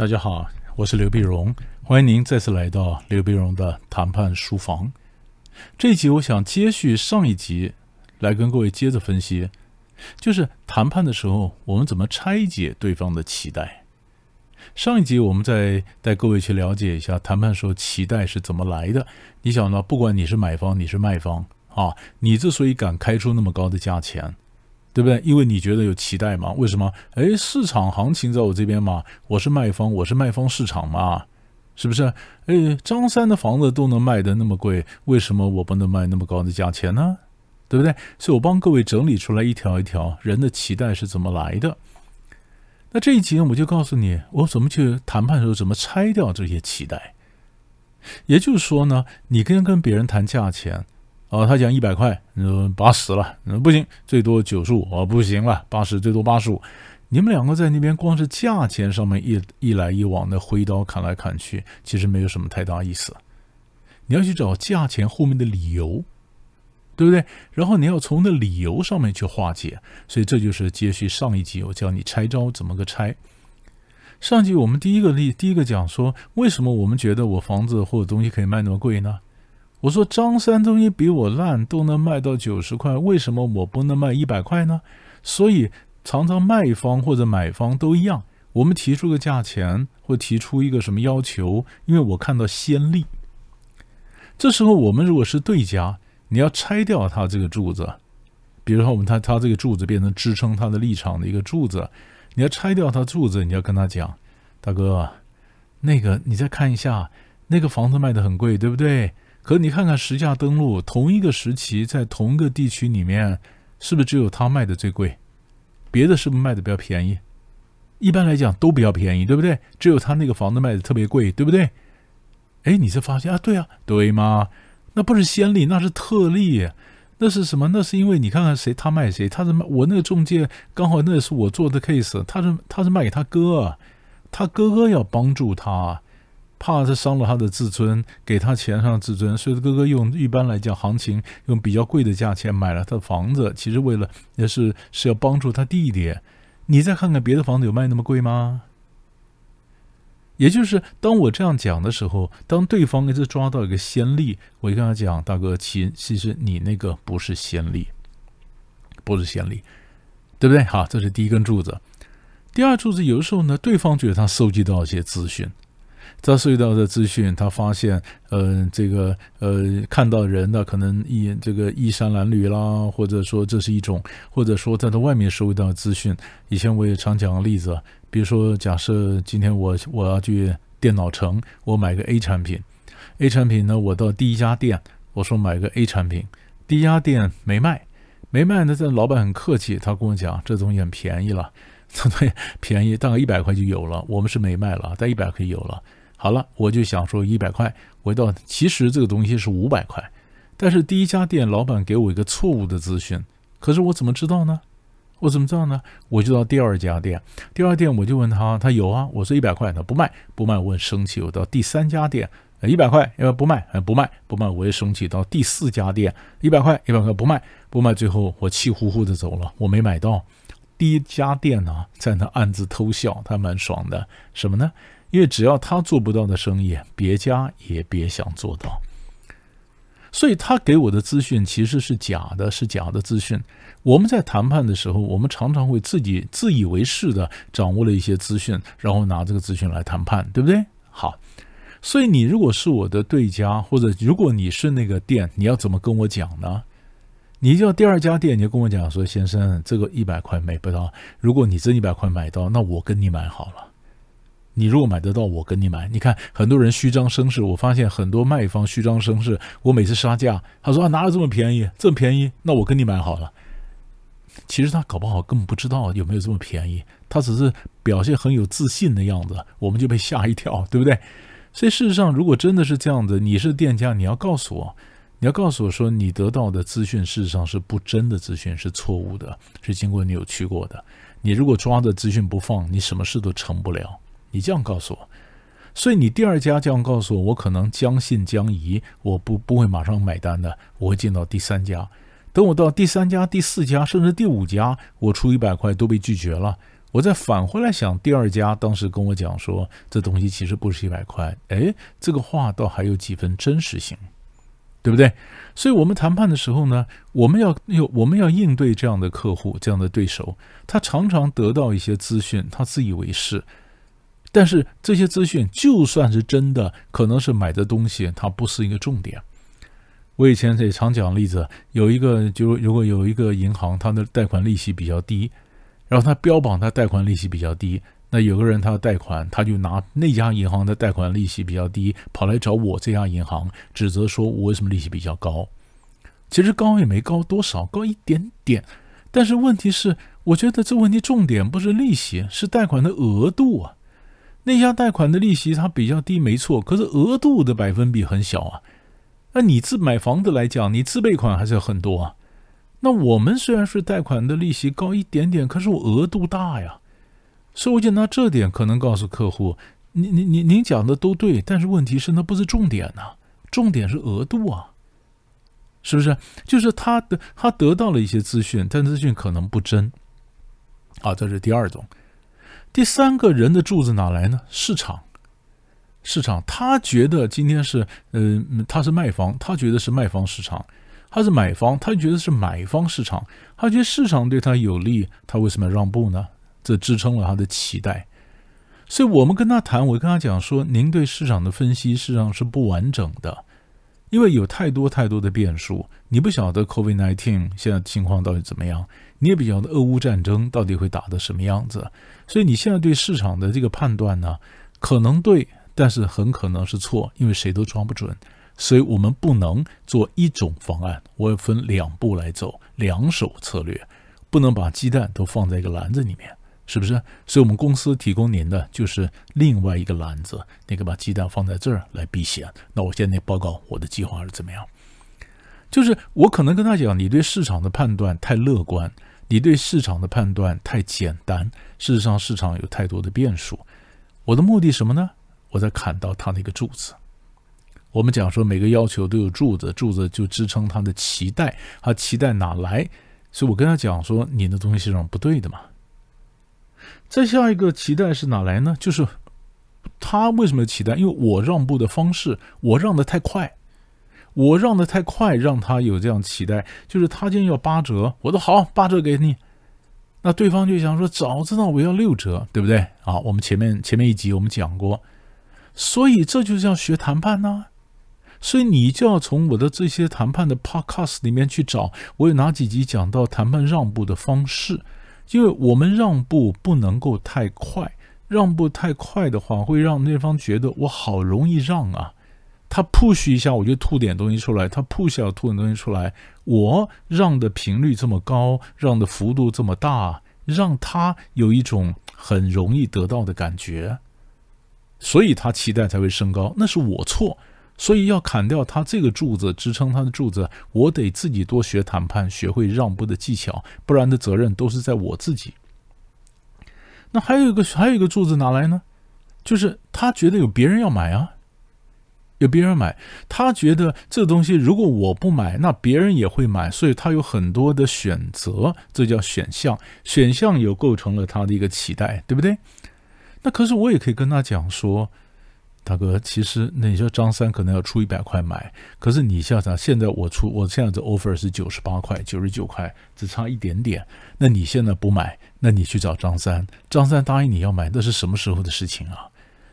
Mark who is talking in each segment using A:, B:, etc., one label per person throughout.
A: 大家好，我是刘碧荣，欢迎您再次来到刘碧荣的谈判书房。这一集我想接续上一集，来跟各位接着分析，就是谈判的时候我们怎么拆解对方的期待。上一集我们再带各位去了解一下谈判时候期待是怎么来的。你想呢？不管你是买方，你是卖方啊，你之所以敢开出那么高的价钱。对不对？因为你觉得有期待嘛？为什么？哎，市场行情在我这边嘛，我是卖方，我是卖方市场嘛，是不是？哎，张三的房子都能卖得那么贵，为什么我不能卖那么高的价钱呢？对不对？所以我帮各位整理出来一条一条人的期待是怎么来的。那这一集我就告诉你，我怎么去谈判的时候怎么拆掉这些期待。也就是说呢，你跟跟别人谈价钱。哦，他讲一百块，嗯，八十了，嗯，不行，最多九十五，哦，不行了，八十最多八十五。你们两个在那边光是价钱上面一一来一往的挥刀砍来砍去，其实没有什么太大意思。你要去找价钱后面的理由，对不对？然后你要从那理由上面去化解。所以这就是接续上一集我教你拆招怎么个拆。上集我们第一个例，第一个讲说，为什么我们觉得我房子或者东西可以卖那么贵呢？我说张三东西比我烂都能卖到九十块，为什么我不能卖一百块呢？所以常常卖方或者买方都一样，我们提出个价钱或提出一个什么要求，因为我看到先例。这时候我们如果是对家，你要拆掉他这个柱子，比如说我们他他这个柱子变成支撑他的立场的一个柱子，你要拆掉他柱子，你要跟他讲，大哥，那个你再看一下，那个房子卖的很贵，对不对？可你看看实价登录，同一个时期在同一个地区里面，是不是只有他卖的最贵？别的是不是卖的比较便宜？一般来讲都比较便宜，对不对？只有他那个房子卖的特别贵，对不对？哎，你才发现啊，对啊，对吗？那不是先例，那是特例。那是什么？那是因为你看看谁他卖谁，他是卖我那个中介刚好那是我做的 case，他是他是卖给他哥，他哥哥要帮助他。怕是伤了他的自尊，给他钱上自尊，所以哥哥用一般来讲行情用比较贵的价钱买了他的房子，其实为了也是是要帮助他弟弟。你再看看别的房子有卖那么贵吗？也就是当我这样讲的时候，当对方一直抓到一个先例，我就跟他讲：“大哥，其其实你那个不是先例，不是先例，对不对？”好，这是第一根柱子。第二柱子，有的时候呢，对方觉得他收集到一些资讯。他收集到的资讯，他发现，呃，这个，呃，看到人的可能衣这个衣衫褴褛啦，或者说这是一种，或者说在他外面收到资讯。以前我也常讲个例子，比如说，假设今天我我要去电脑城，我买个 A 产品，A 产品呢，我到第一家店，我说买个 A 产品，第一家店没卖，没卖呢，这老板很客气，他跟我讲，这东西很便宜了，这东西便宜，大概一百块就有了，我们是没卖了，但一百块有了。好了，我就想说一百块，回到其实这个东西是五百块，但是第一家店老板给我一个错误的资讯，可是我怎么知道呢？我怎么知道呢？我就到第二家店，第二店我就问他，他有啊，我说一百块，他不卖，不卖，我很生气。我到第三家店，一百块，要不卖，不卖，不卖，我也生气。到第四家店，一百块，一百块不卖，不卖，最后我气呼呼的走了，我没买到。第一家店呢，在那暗自偷笑，他蛮爽的，什么呢？因为只要他做不到的生意，别家也别想做到。所以他给我的资讯其实是假的，是假的资讯。我们在谈判的时候，我们常常会自己自以为是的掌握了一些资讯，然后拿这个资讯来谈判，对不对？好，所以你如果是我的对家，或者如果你是那个店，你要怎么跟我讲呢？你叫第二家店，你就跟我讲说：“先生，这个一百块买不到。如果你这一百块买到，那我跟你买好了。”你如果买得到，我跟你买。你看，很多人虚张声势。我发现很多卖方虚张声势。我每次杀价，他说啊，哪有这么便宜？这么便宜，那我跟你买好了。其实他搞不好根本不知道有没有这么便宜，他只是表现很有自信的样子，我们就被吓一跳，对不对？所以事实上，如果真的是这样子，你是店家，你要告诉我，你要告诉我说，你得到的资讯事实上是不真的资讯，是错误的，是经过扭曲过的。你如果抓着资讯不放，你什么事都成不了。你这样告诉我，所以你第二家这样告诉我，我可能将信将疑，我不不会马上买单的，我会进到第三家。等我到第三家、第四家，甚至第五家，我出一百块都被拒绝了，我再返回来想，第二家当时跟我讲说，这东西其实不是一百块，哎，这个话倒还有几分真实性，对不对？所以，我们谈判的时候呢，我们要有我们要应对这样的客户、这样的对手，他常常得到一些资讯，他自以为是，但是这些资讯就算是真的，可能是买的东西，它不是一个重点。我以前也常讲例子，有一个就如果有一个银行，它的贷款利息比较低。然后他标榜他贷款利息比较低，那有个人他要贷款，他就拿那家银行的贷款利息比较低，跑来找我这家银行，指责说我为什么利息比较高？其实高也没高多少，高一点点。但是问题是，我觉得这问题重点不是利息，是贷款的额度啊。那家贷款的利息它比较低，没错，可是额度的百分比很小啊。那你自买房子来讲，你自备款还是有很多啊。那我们虽然是贷款的利息高一点点，可是我额度大呀，所以我就拿这点可能告诉客户，您您您您讲的都对，但是问题是那不是重点呐，重点是额度啊，是不是？就是他的他得到了一些资讯，但资讯可能不真，啊，这是第二种。第三个人的柱子哪来呢？市场，市场，他觉得今天是，呃，他是卖方，他觉得是卖方市场。他是买方，他觉得是买方市场，他觉得市场对他有利，他为什么要让步呢？这支撑了他的期待。所以我们跟他谈，我跟他讲说，您对市场的分析实际上是不完整的，因为有太多太多的变数，你不晓得 COVID-19 现在情况到底怎么样，你也不晓得俄乌战争到底会打的什么样子，所以你现在对市场的这个判断呢，可能对，但是很可能是错，因为谁都抓不准。所以我们不能做一种方案，我要分两步来走，两手策略，不能把鸡蛋都放在一个篮子里面，是不是？所以我们公司提供您的就是另外一个篮子，那个把鸡蛋放在这儿来避险。那我现在报告我的计划是怎么样？就是我可能跟他讲，你对市场的判断太乐观，你对市场的判断太简单，事实上市场有太多的变数。我的目的什么呢？我在砍到他那个柱子。我们讲说，每个要求都有柱子，柱子就支撑他的期待，他期待哪来？所以我跟他讲说，你的东西是不对的嘛。再下一个期待是哪来呢？就是他为什么期待？因为我让步的方式，我让的太快，我让的太快，让他有这样期待。就是他今天要八折，我说好，八折给你。那对方就想说，早知道我要六折，对不对？啊，我们前面前面一集我们讲过，所以这就是要学谈判呢。所以你就要从我的这些谈判的 podcast 里面去找，我有哪几集讲到谈判让步的方式？因为我们让步不能够太快，让步太快的话，会让对方觉得我好容易让啊。他 push 一下，我就吐点东西出来；他 push 下，吐点东西出来。我让的频率这么高，让的幅度这么大，让他有一种很容易得到的感觉，所以他期待才会升高。那是我错。所以要砍掉他这个柱子支撑他的柱子，我得自己多学谈判，学会让步的技巧，不然的责任都是在我自己。那还有一个还有一个柱子哪来呢？就是他觉得有别人要买啊，有别人买，他觉得这东西如果我不买，那别人也会买，所以他有很多的选择，这叫选项，选项有构成了他的一个期待，对不对？那可是我也可以跟他讲说。大哥，其实那你说张三可能要出一百块买，可是你想想？现在我出，我现在的 offer 是九十八块、九十九块，只差一点点。那你现在不买，那你去找张三，张三答应你要买，那是什么时候的事情啊？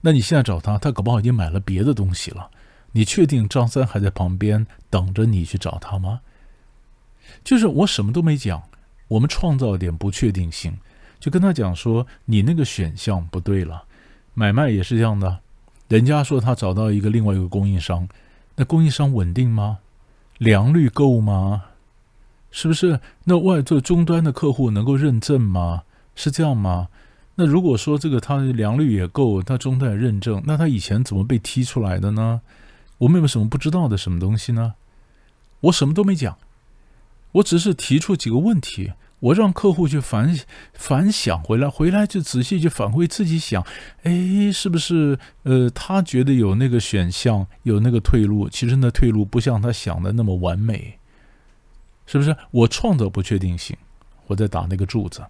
A: 那你现在找他，他搞不好已经买了别的东西了。你确定张三还在旁边等着你去找他吗？就是我什么都没讲，我们创造一点不确定性，就跟他讲说，你那个选项不对了，买卖也是这样的。人家说他找到一个另外一个供应商，那供应商稳定吗？良率够吗？是不是？那外做终端的客户能够认证吗？是这样吗？那如果说这个他的良率也够，他终端认证，那他以前怎么被踢出来的呢？我们有什么不知道的什么东西呢？我什么都没讲，我只是提出几个问题。我让客户去反反想回来，回来就仔细去反馈自己想，哎，是不是？呃，他觉得有那个选项，有那个退路，其实那退路不像他想的那么完美，是不是？我创造不确定性，我在打那个柱子。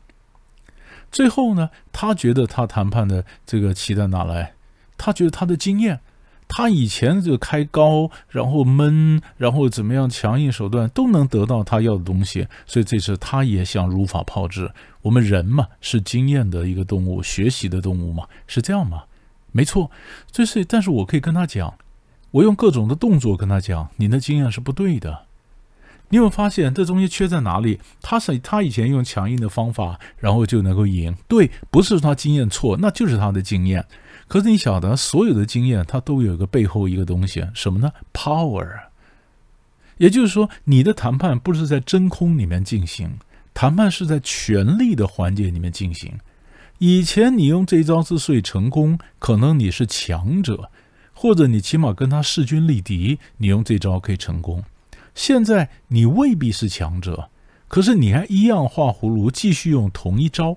A: 最后呢，他觉得他谈判的这个期待哪来？他觉得他的经验，他以前就开高，然后闷，然后怎么样强硬手段都能得到他要的东西，所以这次他也想如法炮制。我们人嘛，是经验的一个动物，学习的动物嘛，是这样吗？没错，这是。但是我可以跟他讲，我用各种的动作跟他讲，你的经验是不对的。你有没有发现这东西缺在哪里？他是他以前用强硬的方法，然后就能够赢。对，不是他经验错，那就是他的经验。可是你晓得，所有的经验它都有一个背后一个东西，什么呢？Power。也就是说，你的谈判不是在真空里面进行，谈判是在权力的环节里面进行。以前你用这招之所以成功，可能你是强者，或者你起码跟他势均力敌，你用这招可以成功。现在你未必是强者，可是你还一样画葫芦，继续用同一招。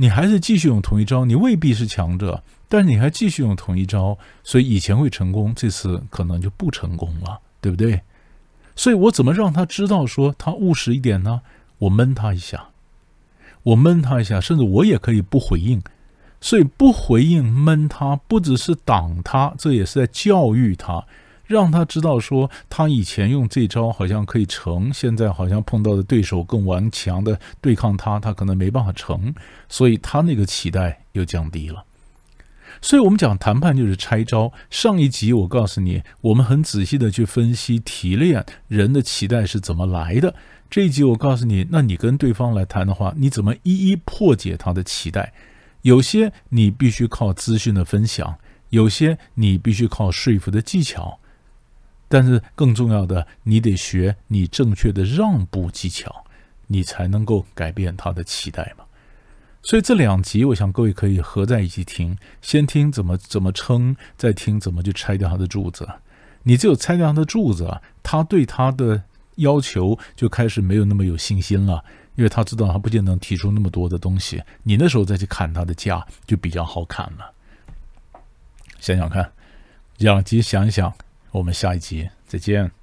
A: 你还是继续用同一招，你未必是强者，但是你还继续用同一招，所以以前会成功，这次可能就不成功了，对不对？所以我怎么让他知道说他务实一点呢？我闷他一下，我闷他一下，甚至我也可以不回应。所以不回应闷他，不只是挡他，这也是在教育他。让他知道说，他以前用这招好像可以成，现在好像碰到的对手更顽强的对抗他，他可能没办法成，所以他那个期待又降低了。所以我们讲谈判就是拆招。上一集我告诉你，我们很仔细的去分析提炼人的期待是怎么来的。这一集我告诉你，那你跟对方来谈的话，你怎么一一破解他的期待？有些你必须靠资讯的分享，有些你必须靠说服的技巧。但是更重要的，你得学你正确的让步技巧，你才能够改变他的期待嘛。所以这两集，我想各位可以合在一起听，先听怎么怎么撑，再听怎么去拆掉他的柱子。你只有拆掉他的柱子，他对他的要求就开始没有那么有信心了，因为他知道他不见得能提出那么多的东西。你那时候再去砍他的价，就比较好砍了。想想看，两集想一想。我们下一集再见。